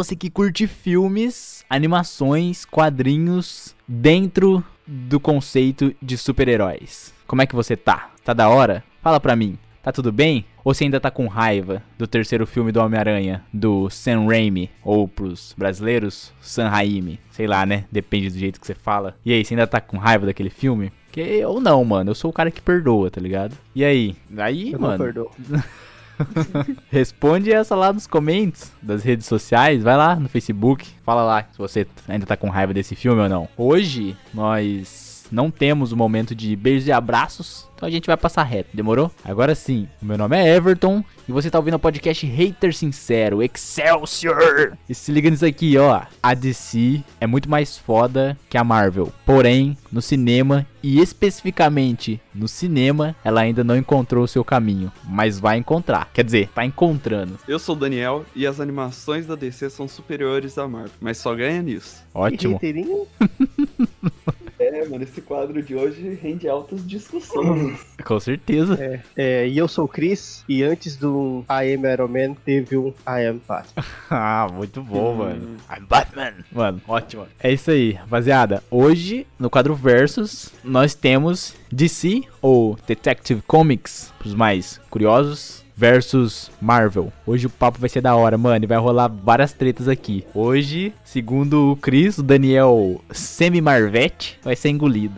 Você que curte filmes, animações, quadrinhos dentro do conceito de super-heróis. Como é que você tá? Tá da hora? Fala pra mim. Tá tudo bem? Ou você ainda tá com raiva do terceiro filme do Homem-Aranha, do Sam Raimi, ou pros brasileiros, Sam Raimi? Sei lá, né? Depende do jeito que você fala. E aí, você ainda tá com raiva daquele filme? Que, ou não, mano. Eu sou o cara que perdoa, tá ligado? E aí? Aí, Eu mano. não perdoo. Responde essa lá nos comentários das redes sociais. Vai lá no Facebook. Fala lá se você ainda tá com raiva desse filme ou não. Hoje nós não temos o momento de beijos e abraços. Então a gente vai passar reto, demorou? Agora sim, o meu nome é Everton e você tá ouvindo o podcast Hater Sincero, Excelsior! E se liga nisso aqui, ó. A DC é muito mais foda que a Marvel. Porém, no cinema e especificamente no cinema, ela ainda não encontrou o seu caminho, mas vai encontrar. Quer dizer, tá encontrando. Eu sou o Daniel e as animações da DC são superiores à Marvel, mas só ganha nisso. Ótimo. É, mano, esse quadro de hoje rende altas discussões. Com certeza. É, é, e eu sou o Chris, e antes do I Am Iron Man, teve um I Am Batman. Ah, muito bom, Hum. mano. I'm Batman. Mano, ótimo. É isso aí, rapaziada. Hoje, no quadro Versus, nós temos DC, ou Detective Comics, pros mais curiosos, versus Marvel. Hoje o papo vai ser da hora, mano, e vai rolar várias tretas aqui. Hoje, segundo o Chris, o Daniel Semi-Marvete vai ser engolido.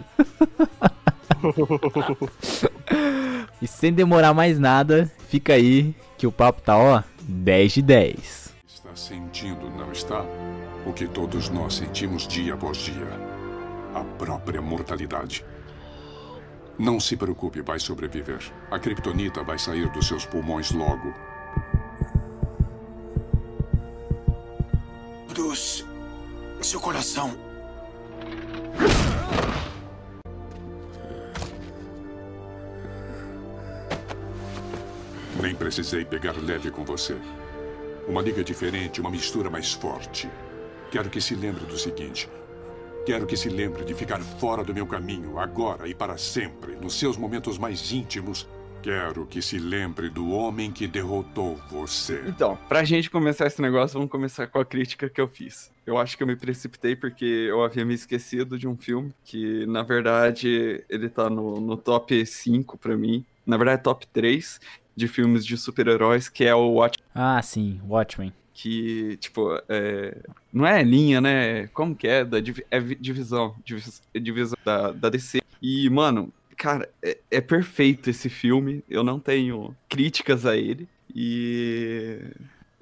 e sem demorar mais nada, fica aí que o papo tá, ó, 10 de 10. Está sentindo, não está? O que todos nós sentimos dia após dia: a própria mortalidade. Não se preocupe, vai sobreviver. A kriptonita vai sair dos seus pulmões logo. Bruce, seu coração. Nem precisei pegar leve com você. Uma liga diferente, uma mistura mais forte. Quero que se lembre do seguinte. Quero que se lembre de ficar fora do meu caminho, agora e para sempre, nos seus momentos mais íntimos. Quero que se lembre do homem que derrotou você. Então, pra gente começar esse negócio, vamos começar com a crítica que eu fiz. Eu acho que eu me precipitei porque eu havia me esquecido de um filme que, na verdade, ele tá no, no top 5 pra mim. Na verdade, top 3 de filmes de super-heróis, que é o Watch Ah, sim, Watchmen. Que, tipo, é, não é linha, né? Como que é? Da, é vi- divisão. divis- é divisão da, da DC. E, mano, cara, é, é perfeito esse filme. Eu não tenho críticas a ele. E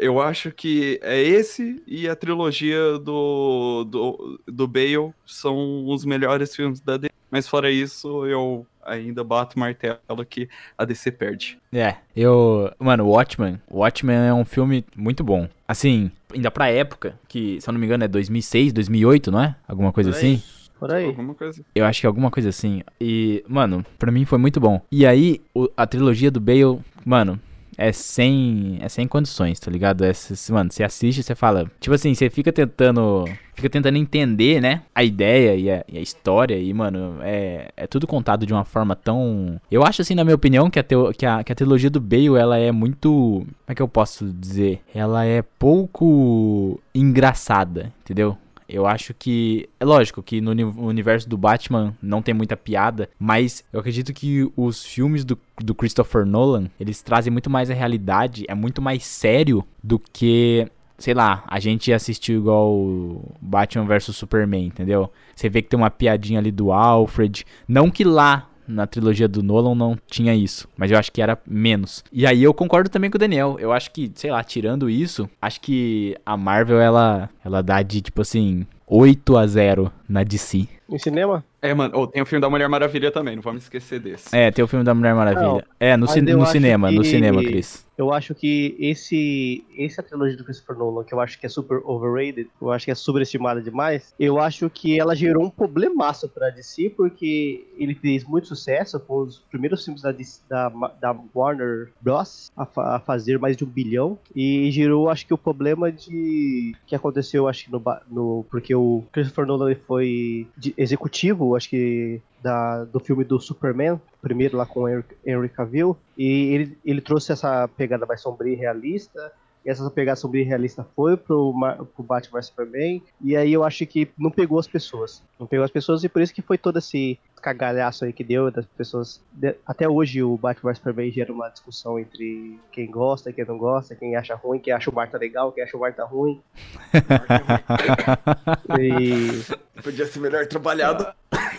eu acho que é esse e a trilogia do, do, do Bale são os melhores filmes da DC. Mas fora isso, eu ainda bato o martelo que a DC perde. É, eu. Mano, Watchmen. Watchmen é um filme muito bom. Assim, ainda pra época, que, se eu não me engano, é 2006, 2008, não é? Alguma coisa aí. assim? Por aí. Alguma coisa. Eu acho que é alguma coisa assim. E, mano, pra mim foi muito bom. E aí, o- a trilogia do Bale, mano, é sem. É sem condições, tá ligado? É, mano, você assiste você fala. Tipo assim, você fica tentando. Fica tentando entender, né? A ideia e a, e a história. E, mano, é, é tudo contado de uma forma tão. Eu acho, assim, na minha opinião, que a, teo- que a, que a trilogia do Bale, ela é muito. Como é que eu posso dizer? Ela é pouco engraçada, entendeu? Eu acho que. É lógico que no uni- universo do Batman não tem muita piada, mas eu acredito que os filmes do, do Christopher Nolan eles trazem muito mais a realidade, é muito mais sério do que. Sei lá, a gente assistiu igual Batman vs Superman, entendeu? Você vê que tem uma piadinha ali do Alfred. Não que lá na trilogia do Nolan não tinha isso, mas eu acho que era menos. E aí eu concordo também com o Daniel. Eu acho que, sei lá, tirando isso, acho que a Marvel ela ela dá de tipo assim 8 a 0 na DC. Em cinema? É, mano, ou tem o filme da Mulher Maravilha também, não vamos esquecer desse. É, tem o filme da Mulher Maravilha. Não, é, no, eu no cinema, no que- cinema, Cris. Eu acho que esse essa trilogia do Christopher Nolan, que eu acho que é super overrated, eu acho que é sobreestimada demais, eu acho que ela gerou um problemaço pra DC, porque ele fez muito sucesso, foi um dos primeiros filmes da, DC da, da Warner Bros. A, a fazer mais de um bilhão, e gerou, acho que, o problema de que aconteceu, acho que no, no porque o Christopher Nolan foi de- executivo, acho que da, do filme do Superman, primeiro lá com o Henry, Henry Cavill, e ele, ele trouxe essa pegada mais sombria e realista, essa pegada sobre realista foi pro, pro Batman vs Superman, e aí eu acho que não pegou as pessoas. Não pegou as pessoas, e por isso que foi todo esse cagalhaço aí que deu das pessoas. Até hoje o Batman vs Superman gera uma discussão entre quem gosta, quem não gosta, quem acha ruim, quem acha o Marta legal, quem acha o Marta ruim. e... Podia ser melhor trabalhado.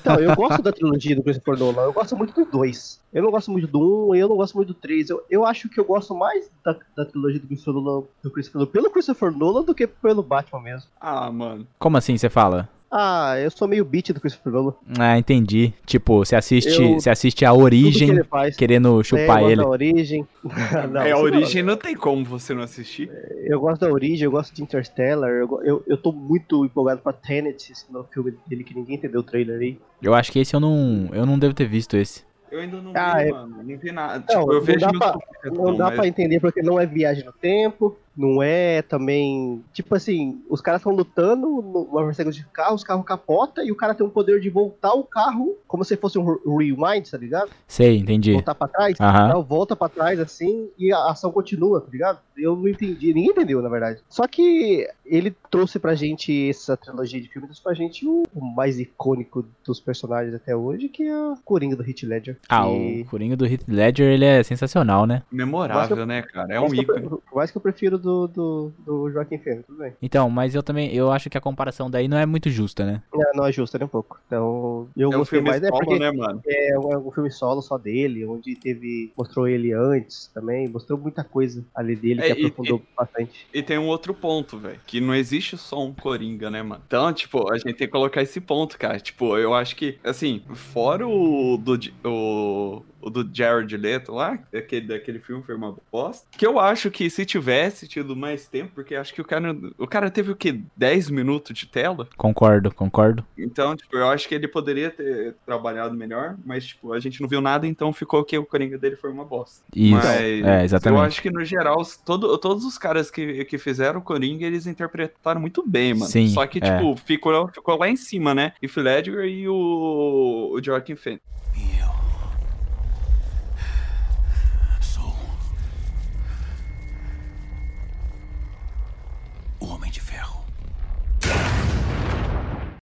Então, eu gosto da trilogia do Christopher Nolan, eu gosto muito do 2. Eu não gosto muito do 1 e eu não gosto muito do 3. Eu, eu acho que eu gosto mais da, da trilogia do Christopher, Nolan, do Christopher Nolan pelo Christopher Nolan do que pelo Batman mesmo. Ah, mano. Como assim você fala? Ah, eu sou meio beat do Christopher Nolan. Ah, entendi. Tipo, você assiste, eu... você assiste a origem que querendo chupar é, ele. A origem. não, é, a origem não. não tem como você não assistir. Eu gosto da origem, eu gosto de Interstellar. Eu, eu, eu tô muito empolgado pra Tenet, esse novo filme dele que ninguém entendeu o trailer aí. Eu acho que esse eu não. Eu não devo ter visto esse. Eu ainda não ah, vi, é... mano. Não vi nada. Não, tipo, eu vejo não dá, pra, não dá mas... pra entender porque não é viagem no tempo, não é também. Tipo assim, os caras estão lutando numa perseguição de carro, os carros capota e o cara tem o poder de voltar o carro como se fosse um rewind, tá ligado? Sei, entendi. Voltar pra trás, uhum. então, volta pra trás assim e a ação continua, tá ligado? Eu não entendi, ninguém entendeu, na verdade. Só que ele trouxe pra gente essa trilogia de filmes, trouxe pra gente o, o mais icônico dos personagens até hoje, que é o Coringa do Heath Ledger. Ah, o Coringa do Heath Ledger, ele é sensacional, né? Memorável, eu, né, cara? É um ícone. Por mais que eu prefiro do, do, do Joaquim Fênix, tudo bem. Então, mas eu também, eu acho que a comparação daí não é muito justa, né? Não, não é justa nem um pouco. Então, eu é gostei um mais, é porque né, mano? É um, um, filme solo só dele, onde teve, mostrou ele antes também, mostrou muita coisa ali dele que é, aprofundou e, bastante. E tem um outro ponto, velho, que não existe só um Coringa, né, mano? Então, tipo, a gente tem que colocar esse ponto, cara. Tipo, eu acho que, assim, fora o do, o, o do Jared Leto lá, aquele, daquele filme foi uma bosta. Que eu acho que se tivesse tido mais tempo, porque acho que o cara, o cara teve o quê? 10 minutos de tela? Concordo, concordo. Então, tipo, eu acho que ele poderia ter trabalhado melhor, mas, tipo, a gente não viu nada, então ficou que o Coringa dele foi uma bosta. Isso, mas, é, exatamente. Eu acho que, no geral, todo, todos os caras que, que fizeram o Coringa, eles interpretaram muito bem, mano. Sim, Só que, é. tipo, ficou, ficou lá em cima, né? E o Ledger e o, o Joaquin Phoenix.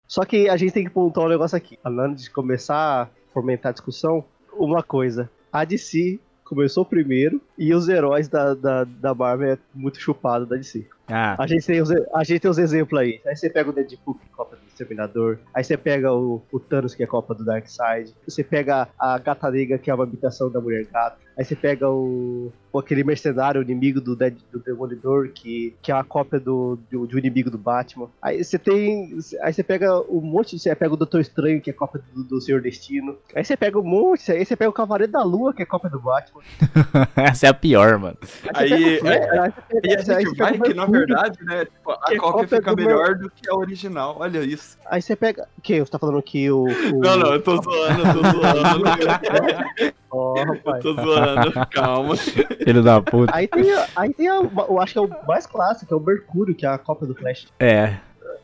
Só que a gente tem que pontuar um negócio aqui. Antes de começar a fomentar a discussão, uma coisa. A DC começou primeiro e os heróis da, da, da Marvel é muito chupado da DC. Ah. A, gente tem os, a gente tem os exemplos aí. Aí você pega o Deadpool, que é Copa do Exterminador. Aí você pega o, o Thanos, que é Copa do Darkseid. Você pega a Gata Negra, que é uma habitação da Mulher Gata. Aí você pega o, aquele mercenário, o inimigo do, Dead, do Demolidor, que, que é a cópia do, do, do, inimigo do Batman. Aí você tem. Aí você pega um monte. Você pega o Doutor Estranho, que é cópia do, do Senhor Destino. Aí você pega um monte. Aí você pega o Cavaleiro da Lua, que é cópia do Batman. Essa é a pior, mano. Aí, aí, aí, aí, aí a gente vai que, na verdade, né? Tipo, a cópia, cópia fica melhor meu... do que a original. Olha isso. Aí você pega. O que? Você tá falando que o. o... Não, não, eu tô zoando, eu tô zoando. Oh, rapaz. Eu tô zoando, calma. Filho da puta. Aí tem, aí tem a, eu acho que é o mais clássico, que é o Mercúrio, que é a cópia do Flash. É.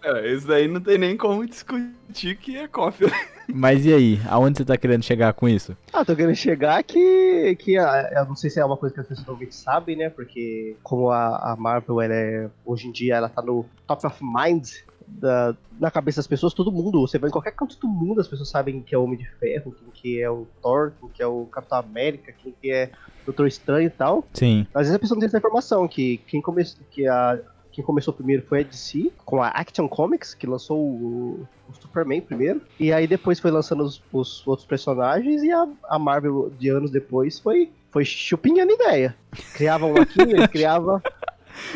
É, isso daí não tem nem como discutir que é cópia. Mas e aí? Aonde você tá querendo chegar com isso? Ah, tô querendo chegar que. que eu não sei se é uma coisa que as pessoas normalmente sabem, né? Porque como a, a Marvel, ela é, hoje em dia, ela tá no top of mind da, na cabeça das pessoas, todo mundo, você vai em qualquer canto do mundo, as pessoas sabem que é o Homem de Ferro, quem que é o Thor, quem que é o Capitão América, quem que é o Doutor Estranho e tal. Sim. Às vezes a pessoa não tem essa informação, que quem começou, que a, quem começou primeiro foi a DC, com a Action Comics, que lançou o, o Superman primeiro, e aí depois foi lançando os, os outros personagens, e a, a, Marvel, de anos depois, foi, foi chupinhando ideia. Criava um aqui, ele criava...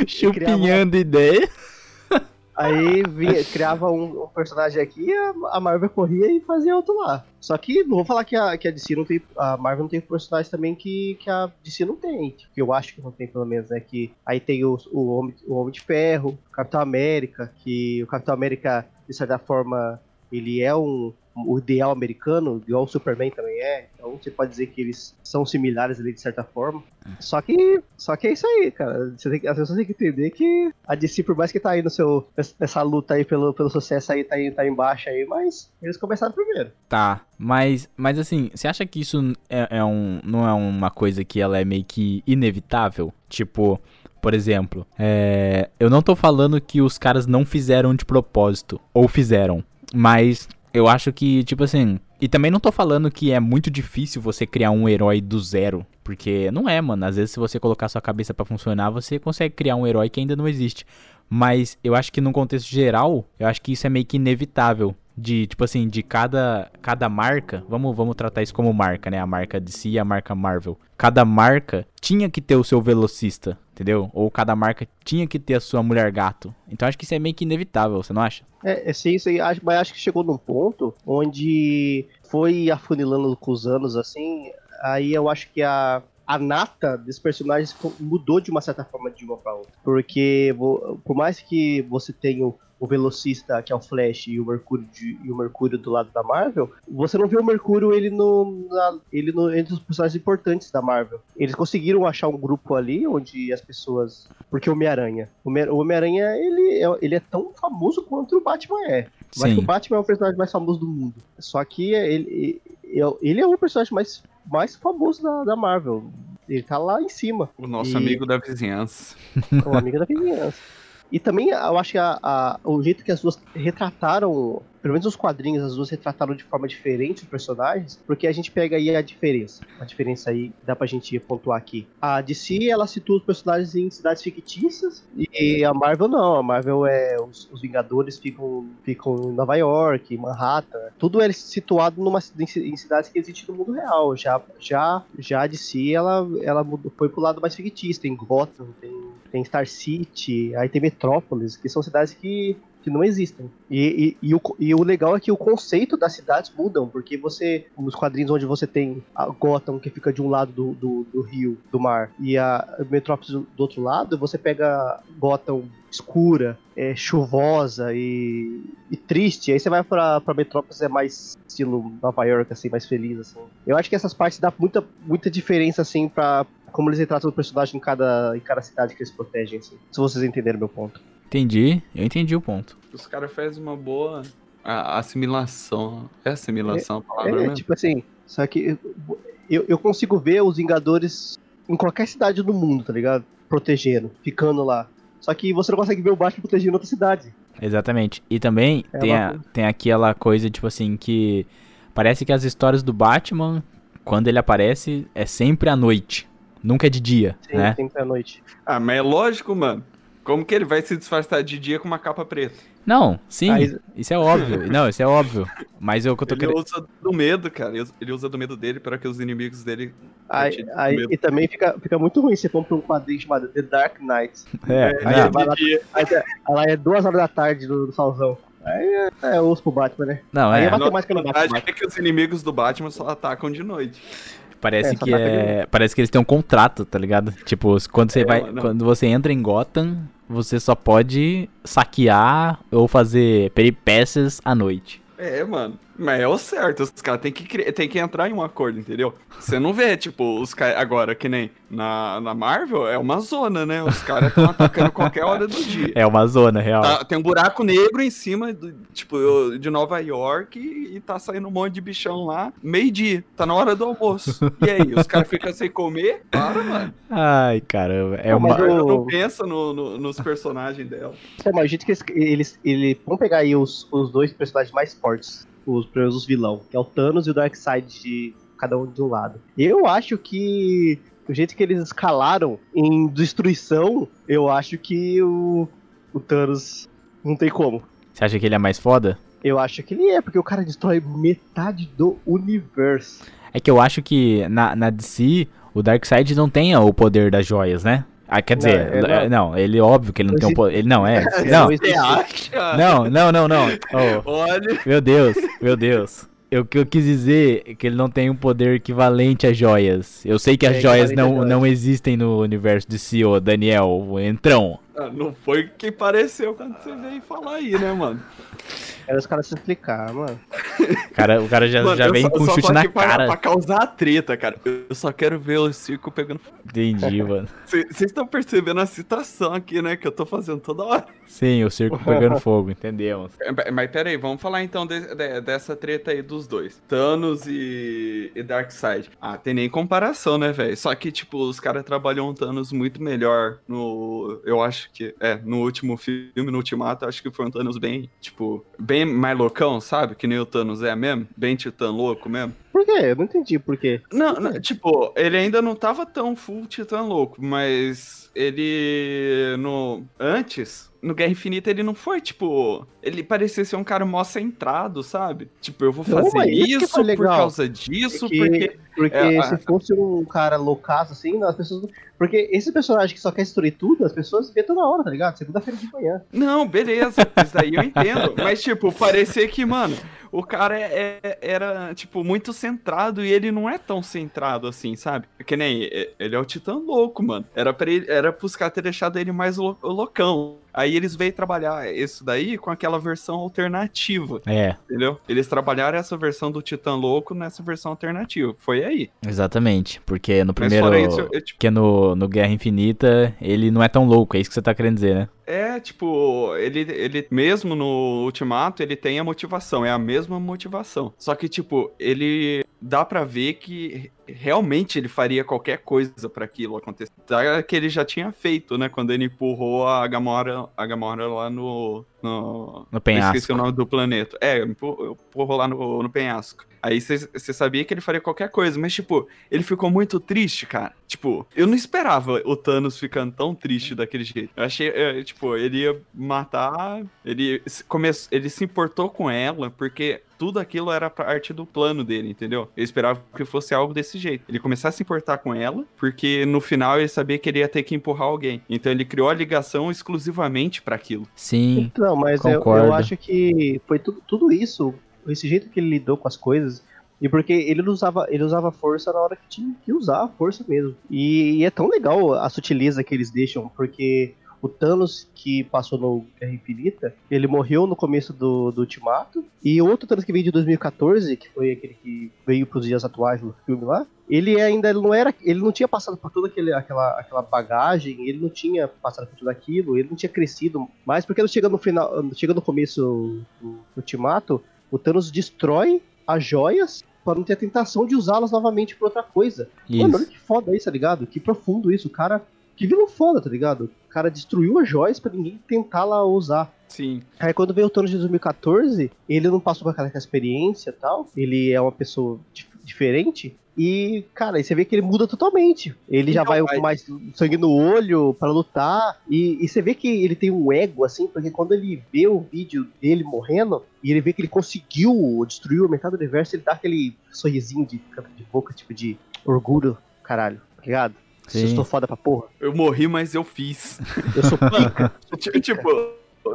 chupinhando criava... ideia? Aí vinha, criava um, um, personagem aqui, a, Marvel corria e fazia outro lá. Só que não vou falar que a, que a DC não tem. A Marvel não tem personagens também que, que a DC não tem. Que eu acho que não tem, pelo menos, né? Que aí tem o, o, Homem, o Homem de Ferro, o Capitão América, que o Capitão América, de certa forma, ele é um, o ideal americano, igual o Superman também é. Então você pode dizer que eles são similares ali de certa forma. Só que, só que é isso aí, cara. Você tem, as pessoas têm que entender que a DC, por mais que tá aí no seu. nessa luta aí pelo, pelo sucesso aí, tá, aí, tá embaixo aí, mas eles começaram primeiro. Tá, mas, mas assim, você acha que isso é, é um, não é uma coisa que ela é meio que inevitável? Tipo, por exemplo, é, eu não tô falando que os caras não fizeram de propósito, ou fizeram, mas eu acho que, tipo assim. E também não tô falando que é muito difícil você criar um herói do zero. Porque não é, mano. Às vezes, se você colocar sua cabeça para funcionar, você consegue criar um herói que ainda não existe. Mas eu acho que num contexto geral, eu acho que isso é meio que inevitável de, tipo assim, de cada, cada marca, vamos, vamos tratar isso como marca, né? A marca DC e a marca Marvel. Cada marca tinha que ter o seu velocista, entendeu? Ou cada marca tinha que ter a sua mulher gato. Então acho que isso é meio que inevitável, você não acha? É, é sim, isso aí, mas acho que chegou num ponto onde foi afunilando com os anos, assim, aí eu acho que a, a nata dos personagens mudou de uma certa forma de uma para outra. Porque por mais que você tenha o velocista, que é o Flash, e o Mercúrio, de, e o Mercúrio do lado da Marvel, você não vê o Mercúrio ele no, na, ele no, entre os personagens importantes da Marvel. Eles conseguiram achar um grupo ali onde as pessoas. Porque o Homem-Aranha. O Homem-Aranha, ele, é, ele é tão famoso quanto o Batman é. Mas o Batman é o personagem mais famoso do mundo. Só que ele, ele é o personagem mais, mais famoso da, da Marvel. Ele tá lá em cima. O nosso e... amigo da vizinhança. O amigo da vizinhança. E também eu acho que a, a, o jeito que as duas retrataram pelo menos os quadrinhos, as duas retrataram de forma diferente os personagens, porque a gente pega aí a diferença. A diferença aí dá pra gente pontuar aqui. A DC, ela situa os personagens em cidades fictícias, e a Marvel não. A Marvel é. Os, os Vingadores ficam, ficam em Nova York, Manhattan. Tudo é situado numa, em, cidades que existem no mundo real. Já, já, já a DC, ela, ela foi pro lado mais fictício. Tem Gotham, tem, tem Star City, aí tem Metrópolis, que são cidades que que não existem. E, e, e, o, e o legal é que o conceito das cidades mudam, porque você, nos quadrinhos onde você tem a Gotham, que fica de um lado do, do, do rio, do mar, e a Metrópolis do, outro lado, você pega Gotham escura, é, chuvosa e, e, triste. Aí você vai pra, pra Metrópolis, é mais estilo Nova York, assim, mais feliz, assim. Eu acho que essas partes dá muita, muita diferença, assim, pra como eles retratam o personagem em cada, em cada cidade que eles protegem, assim. Se vocês entenderam meu ponto. Entendi, eu entendi o ponto. Os caras fazem uma boa assimilação. É assimilação é, a palavra, é, mesmo? tipo assim, só que eu, eu consigo ver os Vingadores em qualquer cidade do mundo, tá ligado? Protegendo, ficando lá. Só que você não consegue ver o Batman protegendo outra cidade. Exatamente. E também é tem, a, tem aquela coisa, tipo assim, que parece que as histórias do Batman, quando ele aparece, é sempre à noite. Nunca é de dia, Sim, né? sempre à noite. Ah, mas é lógico, mano. Como que ele vai se disfarçar de dia com uma capa preta? Não, sim, Aí... isso é óbvio. Não, isso é óbvio. Mas eu que eu tô querendo. Ele usa do medo, cara. Ele usa do medo dele para que os inimigos dele. Aí, aí e também fica, fica muito ruim você compra um quadrinho chamado The Dark Knight. É, aí, é, vai lá, aí, lá é duas horas da tarde do, do Salzão. Aí é, é osso pro Batman, né? Não, aí é. é matemática no Batman. é que os inimigos do Batman só atacam de noite. Parece é, que é. Parece que eles têm um contrato, tá ligado? Tipo, quando você é, vai. Não. Quando você entra em Gotham, você só pode saquear ou fazer peripécias à noite. É, mano. Mas é o certo, os caras têm que, tem que entrar em um acordo, entendeu? Você não vê, tipo, os caras. Agora, que nem na, na Marvel, é uma zona, né? Os caras estão atacando qualquer hora do dia. É uma zona, real. Tá, tem um buraco negro em cima, do, tipo, de Nova York e, e tá saindo um monte de bichão lá. Meio-dia, tá na hora do almoço. E aí, os caras ficam sem comer? Para, mano. Ai, caramba. É uma. Eu não pensa no, no, nos personagens dela. É, mas que eles, eles, eles. Vamos pegar aí os, os dois personagens mais fortes os, os vilão, que é o Thanos e o Darkseid de cada um de um lado. Eu acho que o jeito que eles escalaram em destruição, eu acho que o, o Thanos não tem como. Você acha que ele é mais foda? Eu acho que ele é, porque o cara destrói metade do universo. É que eu acho que na, na DC, o Darkseid não tem o poder das joias, né? Ah, quer dizer, não, não. não, ele óbvio que ele não tem um poder. Ele não é. Não, Você acha? não, não, não, não. Oh, Olha. Meu Deus, meu Deus. O que eu quis dizer é que ele não tem um poder equivalente a joias. Eu sei que as é joias não, não existem no universo de CEO, Daniel, o entrão. Ah, não foi o que pareceu quando você veio falar aí, né, mano? Quero os caras se explicar, mano. Cara, o cara já, Mano, já vem só- com um chute na pra- cara. Pra causar treta, cara. Eu só quero ver o circo pegando fogo. Entendi, mano. Vocês estão percebendo a citação aqui, né? Que eu tô fazendo toda hora. Sim, o circo pegando fogo, entendemos. É, Mas pera aí, vamos falar então de- de- dessa treta aí dos dois. Thanos e, e Darkseid. Ah, tem nem comparação, né, velho? Só que, tipo, os caras trabalham o Thanos muito melhor no... Eu acho que... É, no último filme, no Ultimato, acho que foi um Thanos bem, tipo... Bem mais loucão, sabe? Que nem o Thanos é mesmo. Bem titã louco mesmo. Por quê? Eu não entendi por quê. Não, não, tipo, ele ainda não tava tão full titã louco, mas ele no antes, no Guerra Infinita ele não foi, tipo, ele parecia ser um cara mó centrado, sabe? Tipo, eu vou fazer isso por causa disso, Porque- porque Porque É, se a- fosse um cara loucaço assim, as pessoas. Porque esse personagem que só quer destruir tudo, as pessoas vê toda hora, tá ligado? Segunda-feira de manhã. Não, beleza, isso daí eu entendo. Mas, tipo, parecia que, mano, o cara é- é- era, tipo, muito centrado e ele não é tão centrado assim, sabe? Que nem ele é o Titã louco, mano. Era, pra ele, era pros caras ter deixado ele mais lou- loucão. Aí eles veio trabalhar isso daí com aquela versão alternativa, É, entendeu? Eles trabalharam essa versão do Titã louco nessa versão alternativa. Foi aí. exatamente. Porque no primeiro. isso, eu, eu, tipo, Porque no, no Guerra Infinita ele não é tão louco, é isso que você tá querendo dizer, né? É, tipo, ele, ele mesmo no Ultimato, ele tem a motivação, é a mesma motivação. Só que, tipo, ele dá pra ver que realmente ele faria qualquer coisa pra aquilo acontecer. Que ele já tinha feito, né, quando ele empurrou a Gamora, a Gamora lá no... no... No Eu penhasco. esqueci o nome do planeta. É, empurrou, lá no, no penhasco. Aí você sabia que ele faria qualquer coisa, mas, tipo, ele ficou muito triste, cara. Tipo, eu não esperava o Thanos ficando tão triste daquele jeito. Eu achei, é, tipo, ele ia matar. Ele come, ele se importou com ela, porque tudo aquilo era parte do plano dele, entendeu? Eu esperava que fosse algo desse jeito. Ele começasse a se importar com ela, porque no final ele sabia que ele ia ter que empurrar alguém. Então ele criou a ligação exclusivamente pra aquilo. Sim, Não, mas eu, eu acho que foi tudo, tudo isso, esse jeito que ele lidou com as coisas, e porque ele não usava, ele usava força na hora que tinha que usar a força mesmo. E, e é tão legal a sutileza que eles deixam, porque o Thanos que passou no Guerra Infinita, ele morreu no começo do, do Ultimato, e o outro Thanos que veio de 2014, que foi aquele que veio pros dias atuais no filme lá, ele ainda não era, ele não tinha passado por toda aquele, aquela, aquela bagagem, ele não tinha passado por tudo aquilo, ele não tinha crescido mais, porque chega no final, chega no começo do Ultimato, o Thanos destrói as joias para não ter a tentação de usá-las novamente por outra coisa. Mano, olha isso. que foda isso, tá ligado? Que profundo isso, o cara, que vilão foda, tá ligado? O cara destruiu as joias pra ninguém tentar lá usar. Sim. Aí quando veio o Thanos de 2014, ele não passou por aquela experiência e tal. Ele é uma pessoa dif- diferente. E, cara, aí você vê que ele muda totalmente. Ele já Então, vai com mais sangue no olho pra lutar. E, e você vê que ele tem um ego, assim, porque quando ele vê o vídeo dele morrendo, e ele vê que ele conseguiu destruir metade do universo, ele dá aquele sorrisinho de canto de boca, tipo de orgulho, caralho, tá ligado? Sim. Eu estou foda pra porra. Eu morri, mas eu fiz. Eu sou pica. Ti- tipo,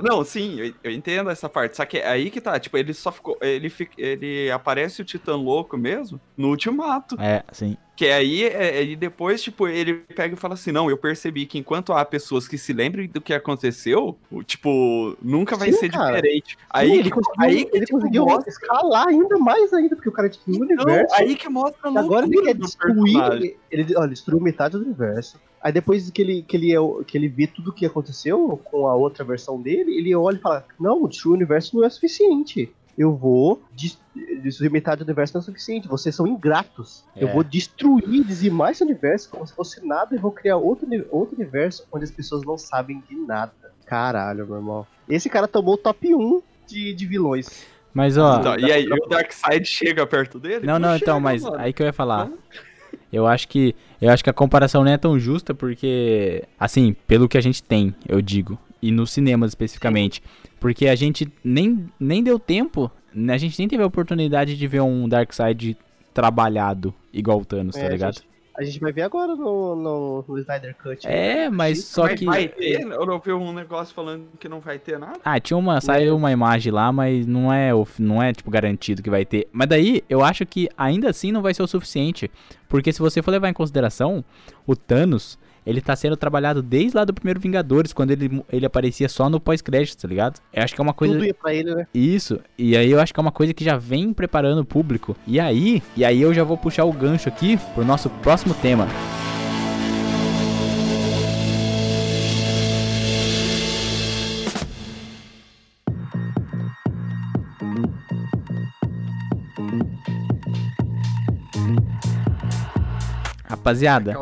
não, sim, eu, eu entendo essa parte. Só que é aí que tá, tipo, ele só ficou. Ele, fica, ele aparece o Titã Louco mesmo no ultimato. É, sim. Que aí, é, e depois, tipo, ele pega e fala assim: não, eu percebi que enquanto há pessoas que se lembrem do que aconteceu, o- tipo, nunca vai Sim, ser cara. diferente. Sim, Aí, ele conseguiu, aí que ele tipo, conseguiu mostra- escalar ainda mais ainda, porque o cara tinha um Não, universo. aí que mostra a agora ele quer destruir. Ele, ele, olha, destruiu metade do universo. Aí depois que ele, que, ele, é- que ele vê tudo o que aconteceu com a outra versão dele, ele olha e fala: Não, o universo não é suficiente. Eu vou des- destruir metade do universo não é suficiente. Vocês são ingratos. Eu É. vou destruir, dizimar esse universo como se fosse nada e vou criar outro, outro universo onde as pessoas não sabem de nada. Caralho, meu irmão. Esse cara tomou o top 1 de, de vilões. Mas ó. Então, e aí, o Darkseid chega perto dele? Não, não, chega, então, mas mano. aí que eu ia falar. Não. Eu acho que eu acho que a comparação não é tão justa porque assim, pelo que a gente tem, eu digo, e nos cinemas especificamente, porque a gente nem, nem deu tempo, a gente nem teve a oportunidade de ver um Darkseid trabalhado igual o Thanos, tá É, a ligado? gente- A gente vai ver agora no, no, no Snyder Cut. É, mas só Mas que vai ter? Eu não vi um negócio falando que não vai ter nada. Ah, tinha uma, saiu uma imagem lá, mas não é, não é tipo garantido que vai ter. Mas daí eu acho que ainda assim não vai ser o suficiente, Porque se você for levar em consideração, o Thanos, ele tá sendo trabalhado desde lá do primeiro Vingadores, quando ele, ele aparecia só no pós-crédito, tá ligado? Eu acho que é uma coisa. Tudo ia pra ele, né? Isso, e aí eu acho que é uma coisa que já vem preparando o público. E aí, e aí eu já vou puxar o gancho aqui pro nosso próximo tema. Rapaziada.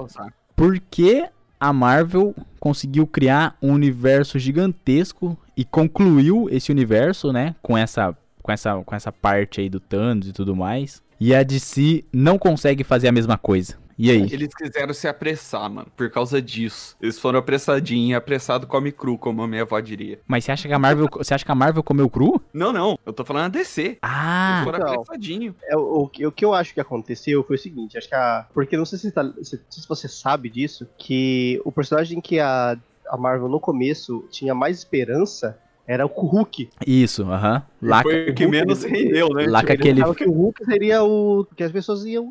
Por que a Marvel conseguiu criar um universo gigantesco e concluiu esse universo, né, com essa com essa com essa parte aí do Thanos e tudo mais, e a DC não consegue fazer a mesma coisa. E aí? Eles quiseram se apressar, mano, por causa disso. Eles foram apressadinhos, e apressado come cru, como a minha avó diria. Mas você acha que a Marvel, você acha que a Marvel comeu cru? Não, não, eu tô falando a DC. Eles Ah, foram Então. apressadinhos. É, o, o que- o que eu acho que aconteceu foi o seguinte, acho que a. Porque não sei se, tá- se- se você sabe disso, que o personagem que a, a Marvel no começo tinha mais esperança era o Hulk. isso, aham. Lá, Foi o que Hulk, menos rendeu, né? Tipo, Ele aquele, achava que o Hulk seria o que as pessoas iam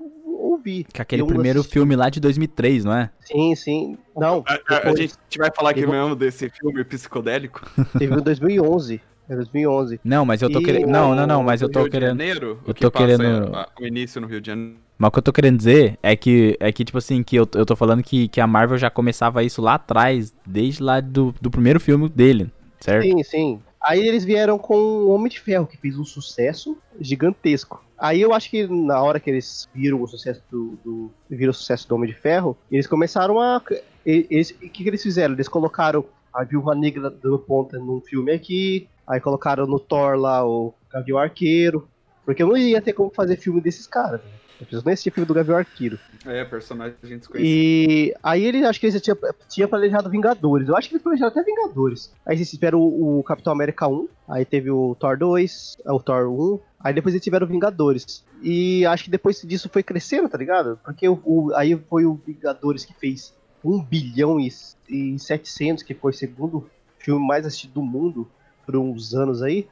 ouvir. com aquele iam primeiro assistir. filme lá de 2003, não é? Sim, sim. Não, A, a- gente vai falar aqui Eu mesmo desse filme psicodélico. teve em 2011. É 2011. Não, mas eu tô querendo, não, não, não, mas eu tô Rio de querendo Janeiro, eu o que tô querendo- é, o início no Rio de Janeiro. Mas o que eu tô querendo dizer é que, é que tipo assim, que eu, eu tô falando que, que a Marvel já começava isso lá atrás, desde lá do, do primeiro filme dele, certo? Sim, sim. Aí eles vieram com o Homem de Ferro, que fez um sucesso gigantesco. Aí eu acho que na hora que eles viram o sucesso do, do viram o sucesso do Homem de Ferro, eles começaram a eles- o que, que eles fizeram? Eles colocaram a Viúva Negra dando ponta num filme aqui, aí colocaram no Thor lá o Gavião Arqueiro, porque não ia ter como fazer filme desses caras. Né? Pessoas nem filme do Gavião Arqueiro. É, personagem desconhecido. E aí eles acho que eles já tinham tinha planejado Vingadores. Eu acho que eles planejaram até Vingadores. Aí eles tiveram o, o Capitão América 1, aí teve o Thor 2, o Thor 1, aí depois eles tiveram Vingadores. E acho que depois disso foi crescendo, tá ligado? Porque o, o- aí foi o Vingadores que fez 1 bilhão e, e 700, que foi o segundo filme mais assistido do mundo por uns anos aí.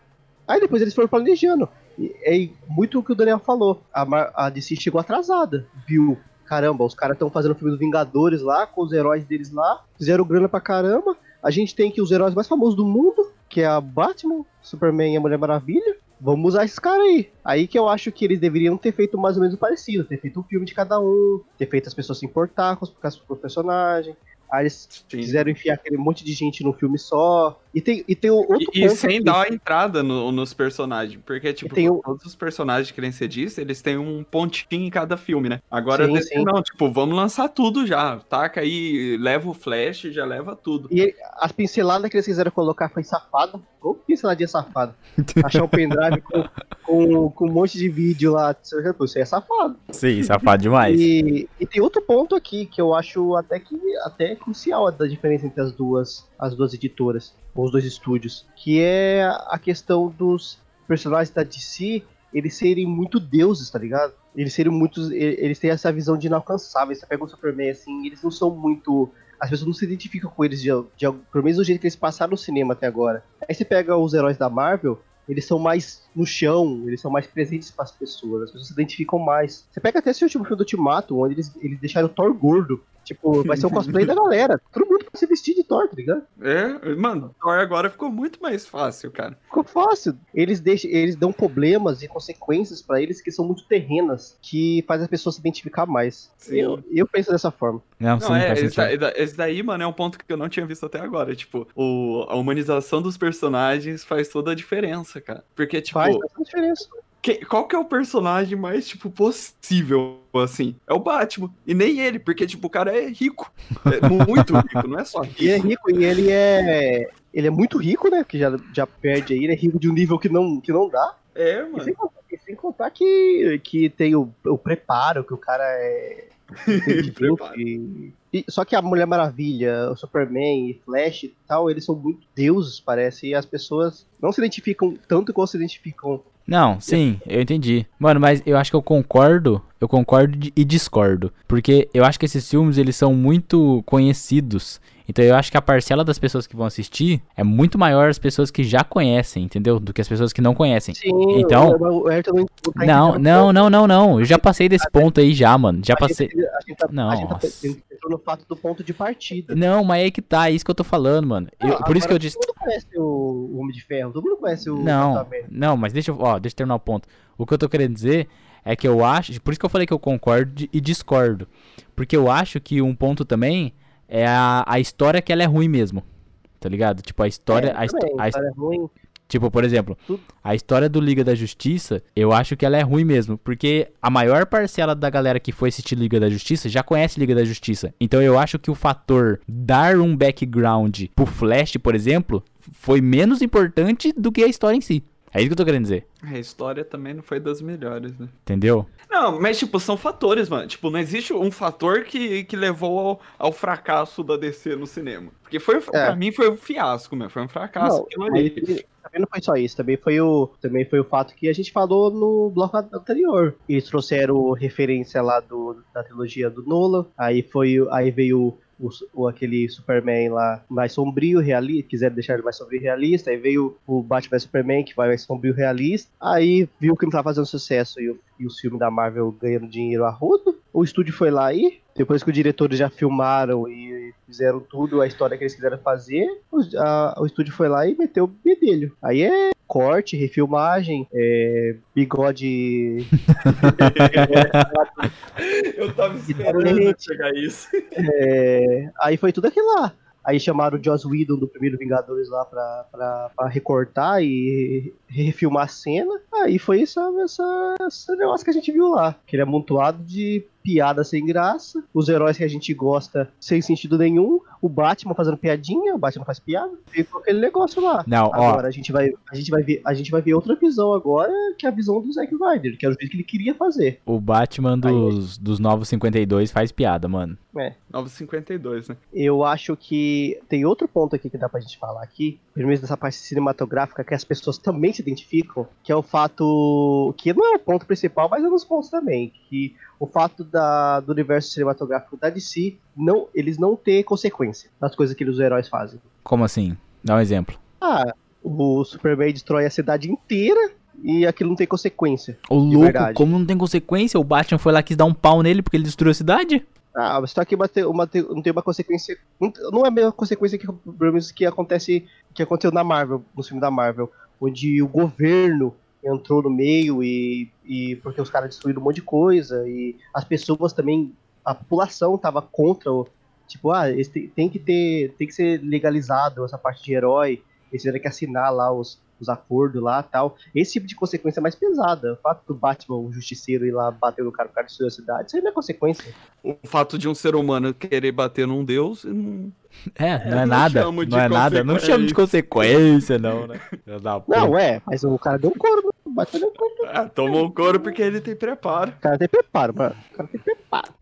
Aí depois eles foram planejando. E é muito o que o Daniel falou. A, a DC chegou atrasada, viu? Caramba, os caras estão fazendo o filme dos Vingadores lá, com os heróis deles lá, fizeram grana pra caramba. A gente tem aqui os heróis mais famosos do mundo, que é a Batman, Superman e a Mulher Maravilha. Vamos usar esses caras aí. Aí que eu acho que eles deveriam ter feito mais ou menos parecido, ter feito um filme de cada um, ter feito as pessoas se importar com os, com os personagens. Aí eles Sim. quiseram enfiar aquele monte de gente no filme só. E tem, e tem o outro E, e sem aqui. dar a entrada no- nos personagens. Porque, tipo, tem o- todos os personagens que nem você disse, eles têm um pontinho em cada filme, né? Agora, Sim, desse sim. não, tipo, vamos lançar tudo já. Taca aí, leva o flash, já leva tudo. E as pinceladas que eles quiseram colocar foi safada. Ou pinceladinha safada. Achar um pendrive com, com, com um monte de vídeo lá. Aí é safado. Sim, safado demais. E, e tem outro ponto aqui que eu acho até que até crucial da diferença entre as duas, as duas editoras, ou os dois estúdios, que é a questão dos personagens da DC eles serem muito deuses, tá ligado? Eles serem muitos, eles têm essa visão de inalcançáveis. Você pega o Superman assim, eles não são muito as pessoas não se identificam com eles de, de, pelo menos do jeito que eles passaram no cinema até agora. Aí você pega os heróis da Marvel, eles são mais no chão, eles são mais presentes para as pessoas, as pessoas se identificam mais. Você pega até esse último filme do Ultimato, onde eles, eles deixaram o Thor gordo. Tipo, vai ser um cosplay da galera. Todo mundo vai se vestir de Thor, tá ligado? É, mano, Thor agora ficou muito mais fácil, cara. Ficou fácil. Eles, deixam, eles dão problemas e consequências pra eles que são muito terrenas, que faz as pessoas se identificar mais. Sim. Eu, eu penso dessa forma. Não, Não, sim, é, faz esse, da- esse daí, mano, é um ponto que eu não tinha visto até agora. Tipo, o, a humanização dos personagens faz toda a diferença, cara. Porque, tipo, Faz bastante diferença. Que- qual que é o personagem mais, tipo, possível, assim? É o Batman. E nem ele, porque, tipo, o cara é rico. É muito rico, não é só rico. E ele é rico, e ele é. Ele é muito rico, né? Que já, já perde aí, ele é rico de um nível que não, que não dá. É, E mano. sem contar, e sem contar que, que tem o, o preparo, que o cara é. e- e- só que a Mulher Maravilha, o Superman e Flash e tal, eles são muito deuses, parece, e as pessoas não se identificam tanto quanto se identificam Não, sim, eu entendi. Mano, mas eu acho que eu concordo, eu concordo e discordo. Porque eu acho que esses filmes, eles são muito conhecidos. Então eu acho que a parcela das pessoas que vão assistir é muito maior as pessoas que já conhecem, entendeu? Do que as pessoas que não conhecem. Sim, Então- o, o Ayrton não, Não, não, não, não. Eu já passei desse ponto aí já, mano. Já passei. Não, entrou no fato do ponto de partida. Não, mas é aí que tá, é isso que eu tô falando, mano. Eu- por isso que eu disse. Todo mundo conhece o, Homem de Ferro, todo mundo conhece o Não, não, mas deixa eu, ó, deixa eu terminar o ponto. O que eu tô querendo dizer é que eu acho, por isso que eu falei que eu concordo e discordo. Porque eu acho que um ponto também é a, a história que ela é ruim mesmo. Tá ligado? Tipo, a história. É, a, também, a his- história é ruim. tipo, por exemplo, a história do Liga da Justiça, eu acho que ela é ruim mesmo. Porque a maior parcela da galera que foi assistir Liga da Justiça já conhece Liga da Justiça. Então eu acho que o fator dar um background pro Flash, por exemplo, foi menos importante do que a história em si. É isso que eu tô querendo dizer. É, A história também não foi das melhores, né? Entendeu? Não, mas, tipo, são fatores, mano. Tipo, não existe um fator que, que levou ao, ao fracasso da DC no cinema. Porque foi, pra mim foi um fiasco, meu. Foi um fracasso Não, aquilo ali. também não foi só isso, também foi, o, também foi o fato que a gente falou no bloco anterior. Eles trouxeram referência lá do, da trilogia do Nolan, aí, foi, aí veio o, o- aquele Superman lá mais sombrio, realista, quiseram deixar ele mais sombrio e realista, aí veio o Batman Superman que vai mais sombrio realista, aí viu que não tava fazendo sucesso e, o- e os filmes da Marvel ganhando dinheiro a rodo, o estúdio foi lá e, depois que os diretores já filmaram e fizeram tudo, a história que eles quiseram fazer, os- a- o estúdio foi lá e meteu o bedelho. Aí é corte, refilmagem, é, bigode. Eu tava esperando chegar isso. é, aí foi tudo aquilo lá. Aí chamaram o Joss Whedon do primeiro Vingadores lá pra, pra, pra recortar e refilmar a cena. Aí foi essa, essa, esse negócio que a gente viu lá. Aquele amontoado de piada sem graça, os heróis que a gente gosta sem sentido nenhum, o Batman fazendo piadinha, o Batman faz piada, ficou aquele negócio lá. Não, ó. Agora a gente vai, a gente vai ver, a gente vai ver outra visão agora, que é a visão do Zack Snyder, que é o jeito que ele queria fazer. O Batman dos, dos novos 52 faz piada, mano. 952, né? Eu acho que tem outro ponto aqui que dá pra gente falar aqui, pelo menos dessa parte cinematográfica, que as pessoas também se identificam, que é o fato, que não é o ponto principal, mas é um dos pontos também, que o fato da, do universo cinematográfico da DC, não, eles não ter consequência das coisas que os heróis fazem. Como assim? Dá um exemplo. Ah, o Superman destrói a cidade inteira e aquilo não tem consequência. O louco, verdade. como não tem consequência, o Batman foi lá quis dar um pau nele porque ele destruiu a cidade? Ah, mas só que uma, uma, não tem uma consequência. não- é a mesma consequência que, que acontece que aconteceu na Marvel, no filme da Marvel, onde o governo entrou no meio e, e porque os caras destruíram um monte de coisa e as pessoas também, a população tava contra o tipo, ah, tem, tem que ter, tem que ser legalizado essa parte de herói, eles tiveram que assinar lá os, os acordos lá tal. Esse tipo de consequência é mais pesada. O fato do Batman, o justiceiro, ir lá bater no cara, o cara destruiu a cidade, isso aí não é consequência. O fato de um ser humano querer bater num deus. hum, É, não é não nada. chamo de Não é nada. Não chama de consequência, não, né? Não, é, mas o cara deu um couro, o Batman deu um couro. Ah, tomou um couro porque ele tem preparo. O cara tem preparo, mano. O cara tem preparo.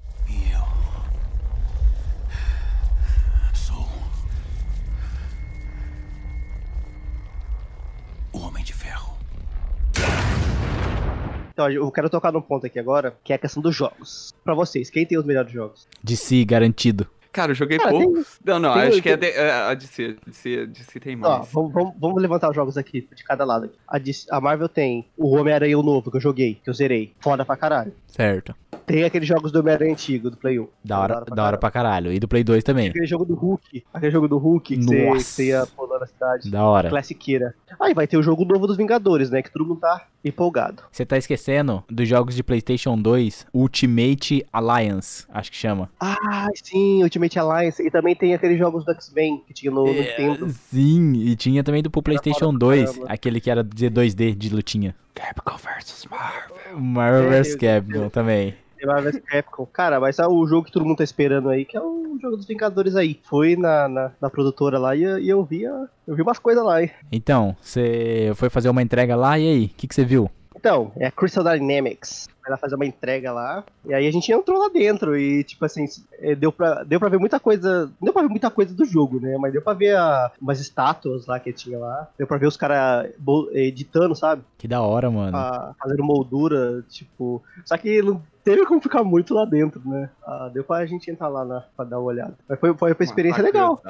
Então, eu quero tocar num ponto aqui agora, que é a questão dos jogos. Pra vocês, quem tem os melhores jogos? De si, garantido. Cara, eu joguei Cara, pouco. tem- Não, não, tem- acho que é, tem- é a DC. DC, DC tem Ó, mais. vamos, vamos- vamos levantar os jogos aqui, de cada lado. aqui. A, DC a Marvel tem o Homem-Aranha o novo, que eu joguei, que eu zerei. Foda pra caralho. Certo. Tem aqueles jogos do Homem-Aranha antigo, do Play 1. Da hora, da hora caralho. pra caralho. E do Play 2 também. Aquele jogo do Hulk. Aquele jogo do Hulk que você, que você ia pulando na cidade. Da hora. Classiqueira. Aí vai ter o jogo novo dos Vingadores, né? Que todo mundo tá empolgado. Você tá esquecendo dos jogos de PlayStation 2 Ultimate Alliance, acho que chama. Ah, sim, Ultimate Alliance. E também tem aqueles jogos do X-Men que tinha no É, Nintendo. Sim, e tinha também do pro PlayStation foda pra 2, caramba. aquele que era de 2D, de lutinha. Capcom vs Marvel. Marvel vs Capcom também. Marvel vs Capcom. Cara, mas é o jogo que todo mundo tá esperando aí, que é o jogo dos Vingadores aí. Foi na, na, na produtora lá e, e eu vi a- eu vi umas coisas lá, hein. Então, você foi fazer uma entrega lá e aí, o que que você viu? Então, é a Crystal Dynamics. Ela fazer uma entrega lá. E aí a gente entrou lá dentro e, tipo assim, é, deu pra, deu pra ver muita coisa. Não deu pra ver muita coisa do jogo, né? Mas deu pra ver a, umas estátuas lá que tinha lá. Deu pra ver os caras editando, sabe? Que da hora, mano. A, fazendo moldura, tipo. Só que não teve como ficar muito lá dentro, né? Ah, deu pra gente entrar lá na, pra dar uma olhada. Mas foi, foi uma experiência legal.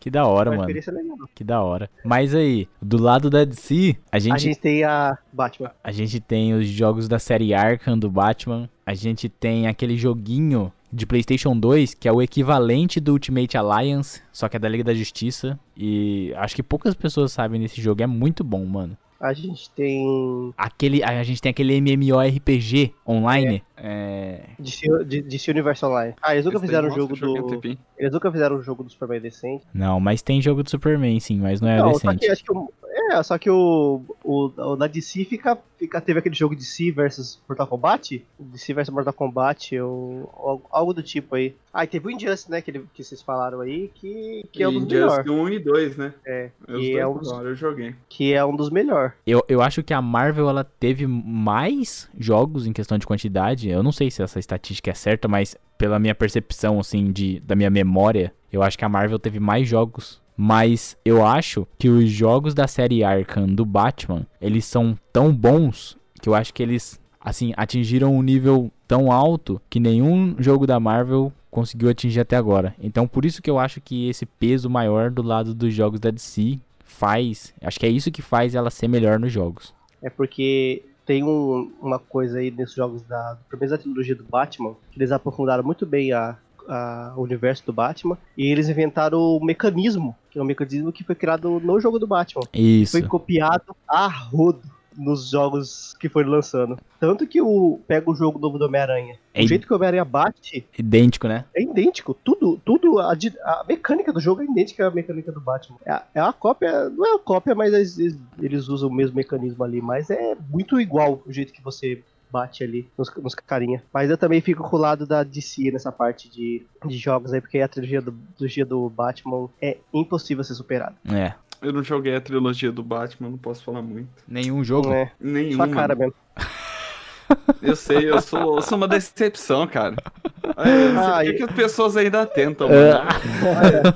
Que da hora, Foi uma mano. experiência legal. Que da hora. Mas aí, do lado da DC, a gente, A gente tem a Batman. a gente tem os jogos da série Arkham do Batman. A gente tem aquele joguinho de PlayStation 2 que é o equivalente do Ultimate Alliance, só que é da Liga da Justiça. E acho que poucas pessoas sabem desse jogo. É muito bom, mano. A gente tem Aquele, a gente tem aquele MMORPG online. É. DC, de- DC Universe Online. Ah, eles nunca fizeram um jogo do. Eles nunca fizeram um jogo do Superman decente. Não, mas tem jogo do Superman, sim, mas não é não, só decente. que acho que o. É, só que o. O, o da DC fica, fica. Teve aquele jogo DC versus Mortal Kombat? DC versus Mortal Kombat, ou, ou algo do tipo aí. Ah, e teve o Injustice, né? Que, ele- que vocês falaram aí, que, que é um dos melhores. 1 e 2, né? É, que dois é um dos, eu joguei. que é um dos melhores. Eu, eu acho que a Marvel ela teve mais jogos em questão de quantidade. Eu não sei se essa estatística é certa, mas pela minha percepção, assim, de, da minha memória, eu acho que a Marvel teve mais jogos. Mas eu acho que os jogos da série Arkham do Batman, eles são tão bons que eu acho que eles, assim, atingiram um nível tão alto que nenhum jogo da Marvel conseguiu atingir até agora. Então por isso que eu acho que esse peso maior do lado dos jogos da DC faz, acho que é isso que faz ela ser melhor nos jogos. É porque tem um- uma coisa aí nesses jogos da. Pelo menos da trilogia do Batman, que eles aprofundaram muito bem a, a- o universo do Batman. E eles inventaram o mecanismo, que é um mecanismo que foi criado no jogo do Batman. Isso. Foi copiado a rodo nos jogos que foram lançando. Tanto que o pega o jogo novo do Homem-Aranha. É O jeito que o Homem-Aranha bate Idêntico, né? é idêntico. Tudo, tudo a, a mecânica do jogo é idêntica à mecânica do Batman. É, a- é uma cópia, não é uma cópia, mas eles- eles usam o mesmo mecanismo ali. Mas é muito igual o jeito que você bate ali nos, nos carinha. Mas eu também fico com o lado da DC nessa parte de, de jogos aí, porque a trilogia do, trilogia do Batman é impossível ser superada. É. Eu não joguei a trilogia do Batman, não posso falar muito. Nenhum jogo. É, Nenhuma. sua cara mesmo. Eu sei, eu sou, eu sou uma decepção, cara. Eu Ah, por que e- que as pessoas ainda tentam, É. mano.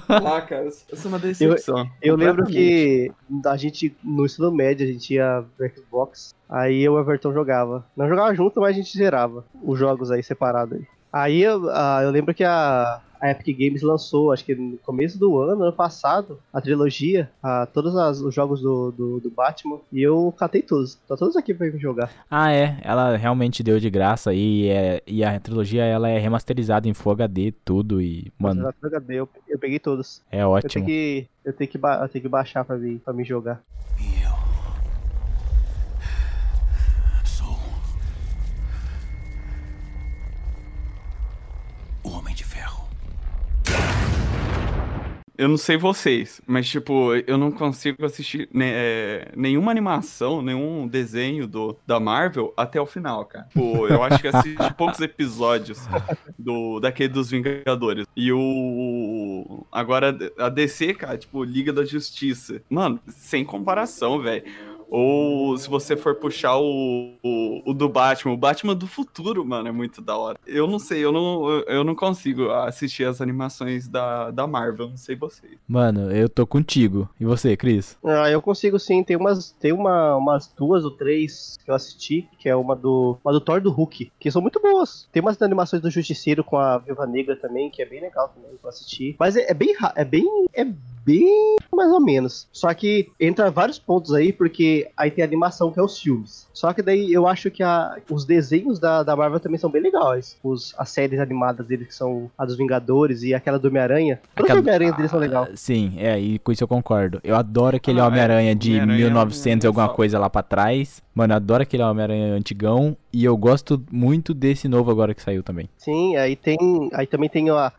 Ah, cara, eu sou uma decepção. Eu lembro Completamente. que a gente, no ensino médio, a gente ia Xbox, aí eu e o Everton jogava. Não jogava junto, mas a gente zerava os jogos aí separados aí. Aí eu, ah, eu lembro que a, a Epic Games lançou, acho que no começo do ano, ano passado, a trilogia, ah, todos as- os jogos do, do, do Batman, e eu catei todos. Tá todos aqui pra eu jogar. Ah, é. Ela realmente deu de graça e, é, e a trilogia ela é remasterizada em Full HD, tudo. E, mano, Na HD, eu, eu peguei todos. é Eu ótimo. tenho que, eu tenho que, ba- eu tenho que baixar pra mim, pra mim jogar. E Eu não sei vocês, mas tipo, eu não consigo assistir né, nenhuma animação, nenhum desenho do, da Marvel até o final, cara. Tipo, eu acho que assisti poucos episódios do daquele dos Vingadores. E o. Agora a DC, cara, tipo, Liga da Justiça. Mano, sem comparação, velho. Ou se você for puxar o, o, o do Batman, o Batman do futuro, mano, é muito da hora. Eu não sei, eu não, eu não consigo assistir as animações da, da Marvel, não sei vocês. Mano, eu tô contigo. E você, Cris? Ah, eu consigo sim. Tem umas, tem uma, umas duas ou três que eu assisti, que é uma do, uma do Thor do Hulk, que são muito boas. Tem umas animações do Justiceiro com a Viúva Negra também, que é bem legal também que eu assisti. Mas é, é bem, é bem, é bem mais ou menos. Só que entra vários pontos aí, porque aí tem a animação que é os filmes. Só que daí eu acho que a- os desenhos da, da Marvel também são bem legais. Os, as séries animadas deles, que são a dos Vingadores e aquela do Homem-Aranha. Todas Aquela- as Homem-Aranha deles são legais. Ah, Sim, é, e com isso eu concordo. Eu adoro aquele Ah, é. Homem-Aranha de é um- 1900 e alguma coisa lá pra trás. Mano, eu adoro aquele Homem-Aranha antigão. E eu gosto muito desse novo agora que saiu também. Sim, aí tem. Aí também tem a.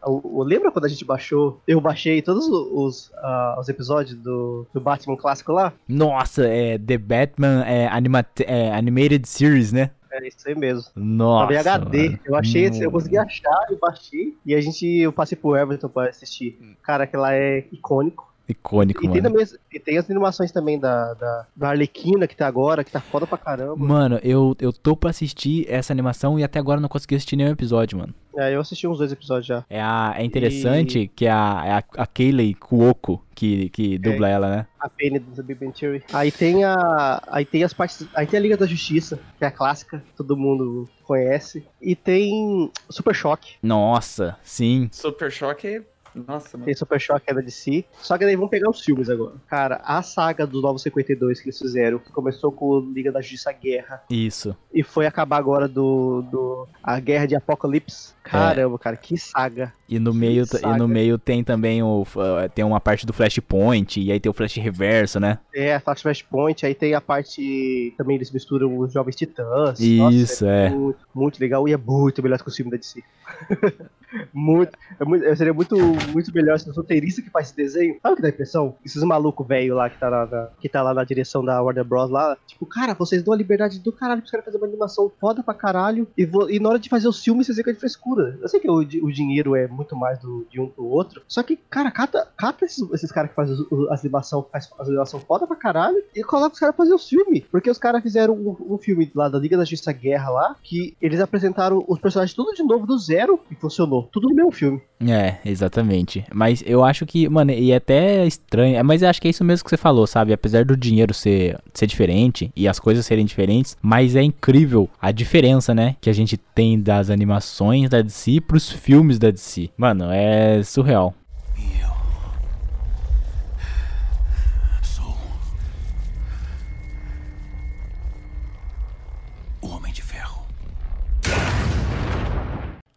lembra quando a gente baixou? Eu baixei todos os, ah, os episódios do, do Batman clássico lá? Nossa, é The Batman é, anima é, Animated Series, né? É isso aí mesmo. Nossa. Tava em HD. mano. Eu achei, esse- eu consegui achar e baixei. E a gente, eu passei pro Everton pra assistir. Cara, aquela é icônico. Icônico, E tem, mano. também, e tem as animações também da, da, da Arlequina que tá agora, que tá foda pra caramba. Mano, eu, eu tô pra assistir essa animação e até agora não consegui assistir nenhum episódio, mano. É, eu assisti uns dois episódios já. É, a, é interessante que a, é a, a Kayleigh Cuoco que, que dubla ela, né? A Penny do Big Bang Theory. Aí tem a. Aí tem as partes. Aí tem a Liga da Justiça, que é a clássica, todo mundo conhece. E tem Super Choque. Nossa, sim. Super Choque é. Nossa, mano. Tem Super Choque é da DC. Só que daí vamos pegar os filmes agora. Cara, a saga do Novo 52 que eles fizeram, que começou com o Liga da Justiça Guerra. Isso. E foi acabar agora do. do a Guerra de Apocalipse. Caramba, cara, que saga. E no, meio, t- e saga. no meio tem também o. uh, Tem uma parte do Flashpoint, e aí tem o Flash Reverso, né? É, a Flash Flashpoint, aí tem a parte. Também eles misturam os Jovens Titãs. Isso, é. Muito, muito legal e é muito melhor que o filme da DC. muito, é muito- seria muito, muito melhor se o roteirista que faz esse desenho. Sabe o que dá impressão? Esses malucos velho lá que tá, na, na- que tá lá na direção da Warner Bros. lá. Tipo, cara, vocês dão a liberdade do caralho pros caras fazerem uma animação foda pra caralho. E, e na hora de fazer os filmes, vocês ficam de frescura. Eu sei que o, o dinheiro é muito mais do, de um pro outro. Só que, cara, cata, cata esses, esses caras que fazem os- os- as animação, faz animação foda pra caralho e coloca os caras pra fazer os filmes. Porque os caras fizeram um, um filme lá da Liga da Justiça Guerra lá, que eles apresentaram os personagens tudo de novo do zero e funcionou. Tudo no mesmo filme. É, exatamente. Mas eu acho que, mano, e é até estranho. é, Mas eu acho que é isso mesmo que você falou, sabe? Apesar do dinheiro ser, ser diferente e as coisas serem diferentes, mas é incrível a diferença, né? Que a gente tem das animações da DC pros filmes da DC. Mano, é surreal.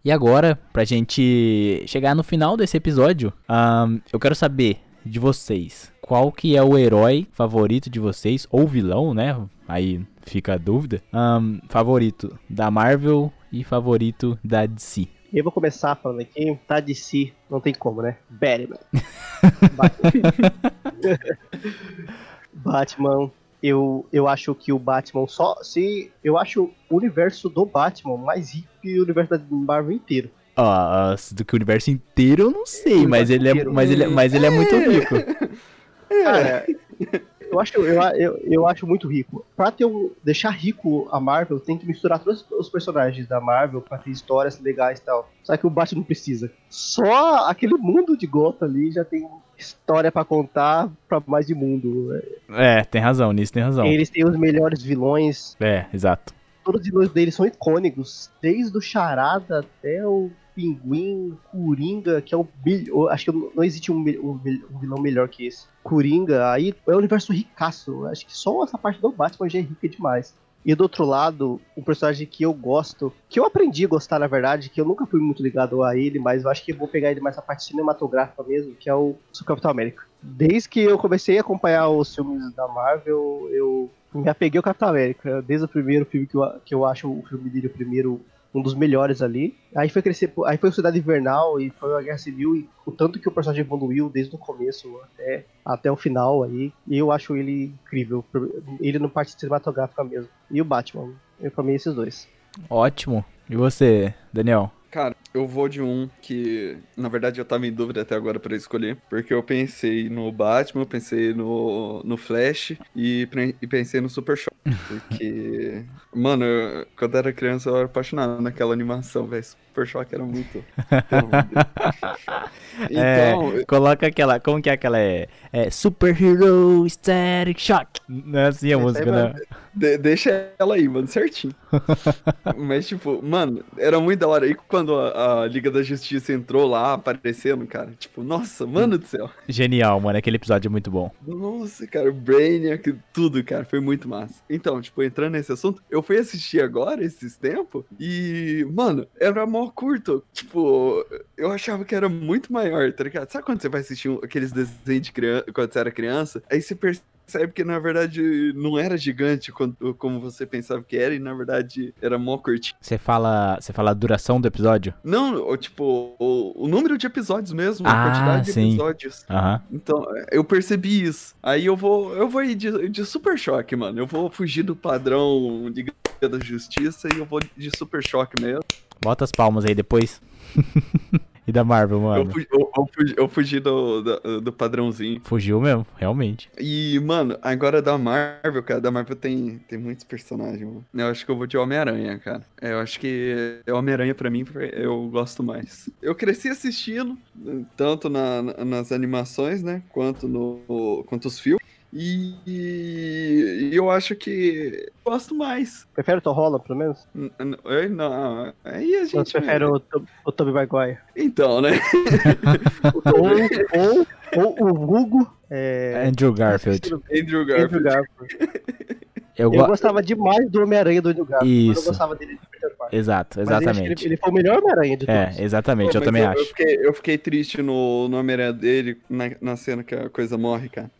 E agora, pra gente chegar no final desse episódio, ahn, eu quero saber de vocês qual que é o herói favorito de vocês, ou vilão, né? Aí fica a dúvida. Ahn, favorito da Marvel e favorito da DC. Eu vou começar falando aqui, tá de si, não tem como, né? Batman. Batman. Batman. Eu, eu acho que o Batman só. Se. Eu acho o universo do Batman mais rico que o universo da Marvel inteiro. Ah, do que o universo inteiro eu não sei, O mas ele, é, inteiro. mas, ele, é- mas ele é muito rico. Cara, eu acho, eu, eu, eu acho muito rico. Pra ter um, deixar rico a Marvel, tem que misturar todos os personagens da Marvel pra ter histórias legais e tal. Só que o Batman não precisa. Só aquele mundo de Gotham ali já tem história pra contar pra mais de mundo. É, tem razão, nisso tem razão. Eles têm os melhores vilões. É, exato. Todos os vilões deles são icônicos. Desde o Charada até o Pinguim, Coringa, que é o. o- Acho que não existe um, um um vilão melhor que esse. Coringa, aí é um universo ricaço. Acho que só essa parte do Batman já é rica demais. E do outro lado, um personagem que eu gosto, que eu aprendi a gostar, na verdade, que eu nunca fui muito ligado a ele, mas eu acho que vou pegar ele mais na parte cinematográfica mesmo, que é o Super Capitão América. Desde que eu comecei a acompanhar os filmes da Marvel, eu me apeguei ao Capitão América. Desde o primeiro filme que eu, que eu acho o filme dele o primeiro um dos melhores ali. Aí foi crescer, aí foi o Cidade Invernal e foi a Guerra Civil e o tanto que o personagem evoluiu desde o começo até, até o final aí. E eu acho ele incrível, ele no parte cinematográfica mesmo. E o Batman, eu pra mim esses dois. Ótimo. E você, Daniel? Cara, eu vou de um que, na verdade, eu tava em dúvida até agora pra escolher. Porque eu pensei no Batman, eu pensei no, no Flash e, e pensei no Super Shock. Porque, mano, eu- quando era criança eu era apaixonado naquela animação, velho. Super Shock era muito. Deus. então, é, coloca aquela. Como que é aquela? É, é Super Hero Static Shock. Não é assim a música, aí, né? De- deixa ela aí, mano, certinho. Mas, tipo, mano, era muito da hora. E quando a, a Liga da Justiça entrou lá, aparecendo, cara, tipo, nossa, mano do céu. Genial, mano. Aquele episódio é muito bom. Nossa, cara, o Brainiac, tudo, cara, foi muito massa. Então, tipo, entrando nesse assunto, eu fui assistir agora, esses tempos, e, mano, era mó curto. Tipo, eu achava que era muito maior, tá ligado? Sabe quando você vai assistir aqueles desenhos de criança, quando você era criança? Aí você percebe que, na verdade, não era gigante quando- como você pensava que era, e, na verdade, era mó curtinho. Você fala, você fala a duração do episódio? Não, o- tipo, o, o número de episódios mesmo, Ah, a quantidade de sim. episódios. Aham. Então, eu percebi isso. Aí eu vou, eu vou ir de, de super choque, mano. Eu vou fugir do padrão de da Justiça e eu vou de super choque mesmo. Bota as palmas aí depois. E da Marvel, Eu mano? fugi, eu, eu fugi, eu fugi do, do, do padrãozinho. Fugiu mesmo, realmente. E, mano, agora da Marvel, cara, da Marvel tem, tem muitos personagens, mano. Eu acho que eu vou de Homem-Aranha, cara. Eu acho que Homem-Aranha, pra mim, eu gosto mais. Eu cresci assistindo, tanto na- nas animações, né, quanto, no, quanto os filmes. E, e eu acho que eu gosto mais. Prefere o Tom Holland, pelo menos? N- eu Não, aí a gente... prefere o, Tobey Maguire? Então, né? ou, ou, ou o Hugo. É... Andrew Garfield. Andrew Andrew Garfield. Garfield. Eu Eu go... gostava demais do Homem-Aranha do Andrew Garfield. mas Eu Isso. gostava dele de Peter Parker. Exato, eu exatamente. Ele, ele foi o melhor Homem-Aranha de É, todos. exatamente, Pô, eu também Eu acho. fiquei, eu fiquei triste no, no Homem-Aranha dele, na, na cena que a coisa morre, cara.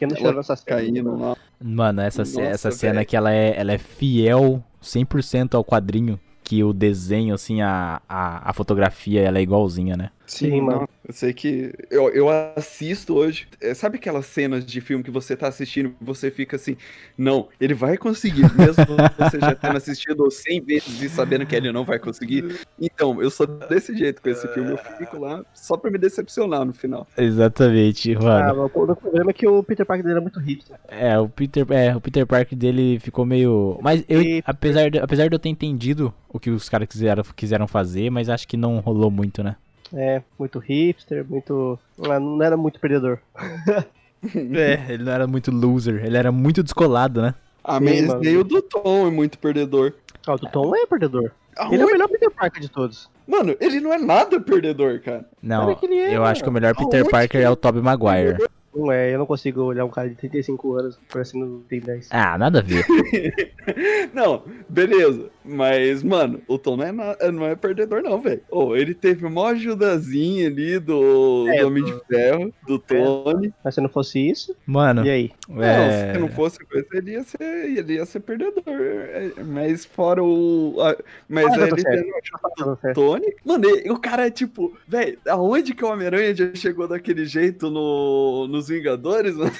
Quem não chorou nessa cena? Lá. Mano, essa, Nossa, essa cena velho. que ela é, ela é fiel 100% ao quadrinho, que o desenho, assim, a, a, a fotografia, ela é igualzinha, né? Sim, mano. não, Eu sei que. Eu, eu assisto hoje. é, Sabe aquelas cenas de filme que você tá assistindo e você fica assim, não, ele vai conseguir, mesmo você já tendo assistido 100 vezes e sabendo que ele não vai conseguir. Então, eu sou desse jeito com esse filme. Eu fico lá só pra me decepcionar no final. Exatamente, Ah, mano. mas o problema é que o Peter Parker dele era muito hipster. É, o Peter, é, o Peter Parker dele ficou meio. Mas eu, E- apesar, de, apesar de eu ter entendido o que os caras quiseram, quiseram fazer, mas acho que não rolou muito, né? É, muito hipster, muito. ah, Não era muito perdedor. É, ele não era muito loser, ele era muito descolado, né? Ah, Sim, mas mano. nem o do Tom é muito perdedor. Ah, o do Tom é perdedor. Aonde? Ele é o melhor Peter Parker de todos. Mano, ele não é nada perdedor, cara. Não, é, eu acho que o melhor Peter Aonde Parker que é o Tobey Maguire. Não é, eu não consigo olhar um cara de 35 anos parecendo que tem 10. Ah, nada a ver. Não, beleza. Mas, mano, o Tom não é, na- não é perdedor, não, velho. Ô, ele teve uma ajudazinha ali do, É, do Homem de Ferro, do Tony. Mas se não fosse isso, Mano, e aí? Não, é... se não fosse coisa, ele ia ser, ele ia ser perdedor. É, Mas fora o. a- mas Ah, ele teve ajuda. Tony. Mano, e- o cara é tipo, velho, aonde que o Homem-Aranha já chegou daquele jeito no, nos Vingadores, mano?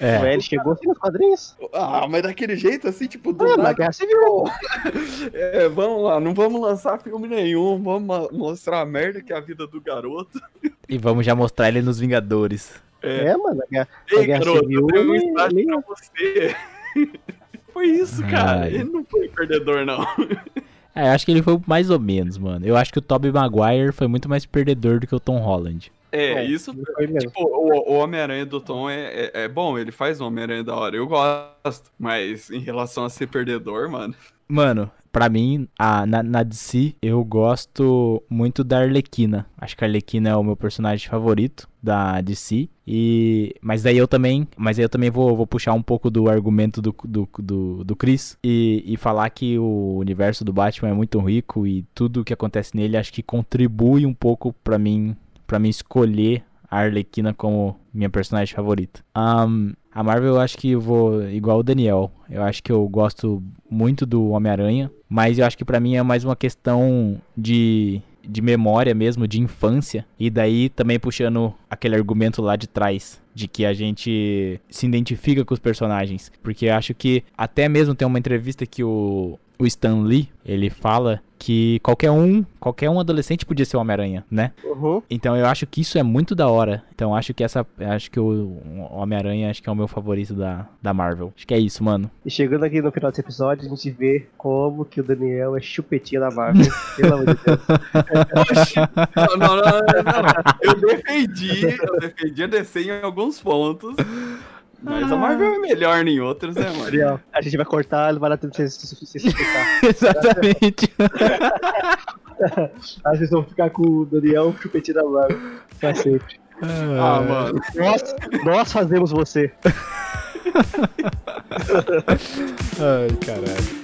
é. Ué, ele chegou assim nos quadrinhos. Ah, mas daquele jeito assim, tipo, do Ah, na nada. Guerra Civil. É, vamos lá, não vamos lançar filme nenhum, vamos mostrar a merda que é a vida do garoto. E vamos já mostrar ele nos Vingadores. É. É, mano, a Guerra, a Ei, Guerra garoto, Civil. eu tenho um estágio ele- pra você. Foi isso, cara. Ai. Ele não foi perdedor, não. É, eu acho que ele foi mais ou menos, mano. Eu acho que o Tobey Maguire foi muito mais perdedor do que o Tom Holland. É, É, isso. Tipo, o, o Homem-Aranha do Tom é, é, é bom, ele faz o Homem-Aranha da hora. Eu gosto. Mas em relação a ser perdedor, mano. Mano, pra mim, a, na, na DC, eu gosto muito da Arlequina. Acho que a Arlequina é o meu personagem favorito da DC. E. Mas daí eu também. Mas aí eu também vou, vou puxar um pouco do argumento do, do, do, do Chris e, e falar que o universo do Batman é muito rico e tudo que acontece nele acho que contribui um pouco pra mim. Para mim escolher a Arlequina como minha personagem favorita. Ahn, a Marvel eu acho que eu vou igual o Daniel. Eu acho que eu gosto muito do Homem-Aranha, mas eu acho que pra mim é mais uma questão de de memória mesmo, de infância. E daí também puxando aquele argumento lá de trás, de que a gente se identifica com os personagens. Porque acho que até mesmo tem uma entrevista que o, o Stan Lee, ele fala que qualquer um, qualquer um adolescente podia ser o Homem-Aranha, né? Uhum. Então eu acho que isso é muito da hora. Então acho que essa, acho que o Homem-Aranha acho que é o meu favorito da, da Marvel. Acho que é isso, mano. E chegando aqui no final desse episódio, a gente vê como que o Daniel é chupetinha da Marvel. Pelo amor de Deus. Oxi. Não, não, não, não, não. Eu defendi, eu defendi a DC em alguns pontos. Mas a Marvel é melhor em outros, né, mano? A gente vai cortar, não vai dar tempo de se explicar. Exatamente. Aí vocês vão ficar com o Daniel chupetinha da Marvel. Pra sempre. Ah, mano. Nós, nós fazemos você. Ai, caralho.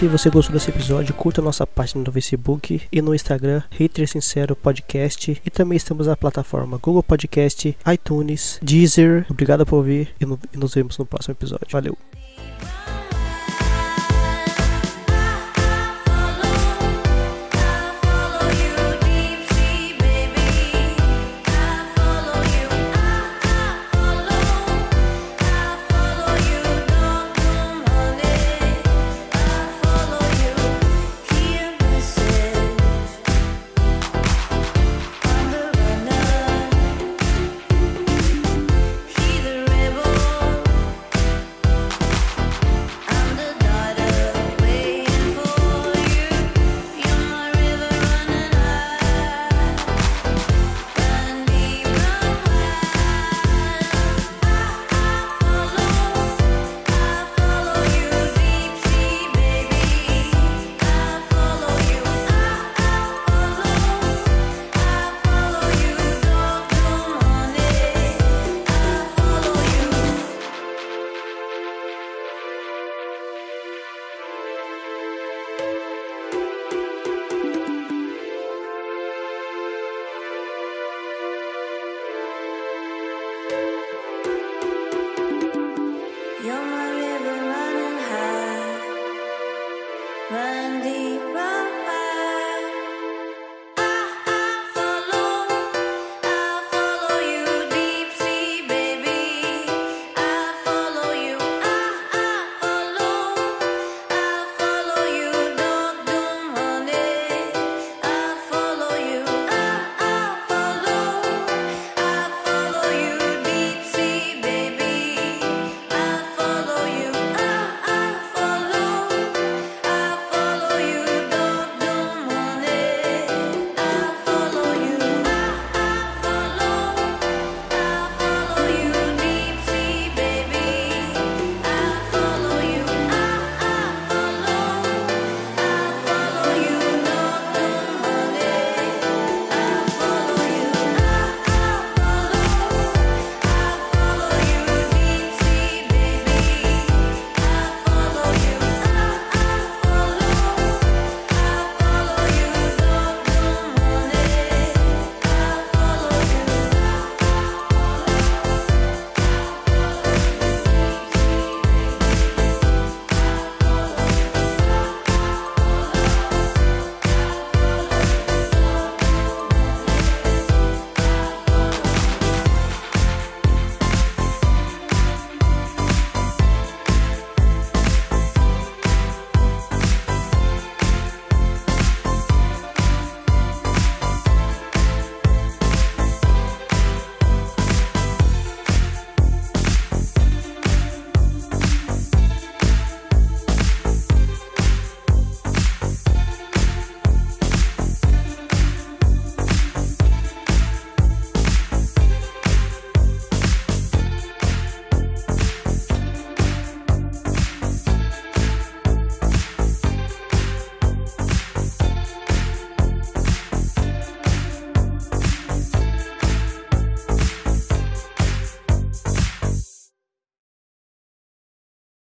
Se você gostou desse episódio, curta nossa página no Facebook e no Instagram, Hater Sincero Podcast. E também estamos na plataforma Google Podcast, iTunes, Deezer. Obrigado por ouvir e e nos vemos no próximo episódio. Valeu!